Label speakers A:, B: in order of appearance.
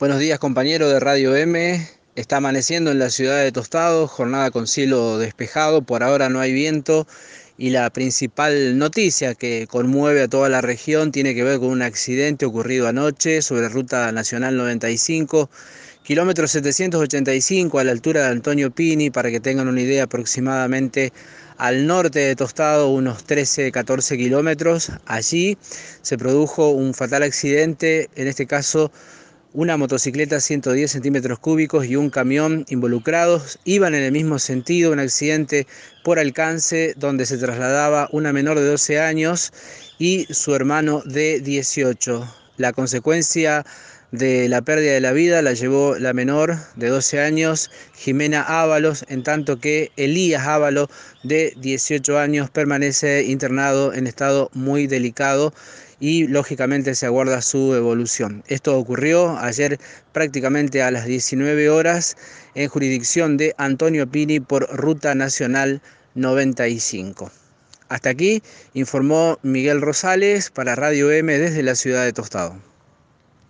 A: Buenos días compañero de Radio M. Está amaneciendo en la ciudad de Tostado, jornada con cielo despejado, por ahora no hay viento y la principal noticia que conmueve a toda la región tiene que ver con un accidente ocurrido anoche sobre Ruta Nacional 95, kilómetro 785 a la altura de Antonio Pini, para que tengan una idea aproximadamente al norte de Tostado, unos 13-14 kilómetros. Allí se produjo un fatal accidente, en este caso una motocicleta 110 centímetros cúbicos y un camión involucrados iban en el mismo sentido, un accidente por alcance donde se trasladaba una menor de 12 años y su hermano de 18. La consecuencia de la pérdida de la vida la llevó la menor de 12 años, Jimena Ábalos, en tanto que Elías Ávalo, de 18 años, permanece internado en estado muy delicado y lógicamente se aguarda su evolución. Esto ocurrió ayer prácticamente a las 19 horas en jurisdicción de Antonio Pini por Ruta Nacional 95. Hasta aquí informó Miguel Rosales para Radio M desde la ciudad de Tostado.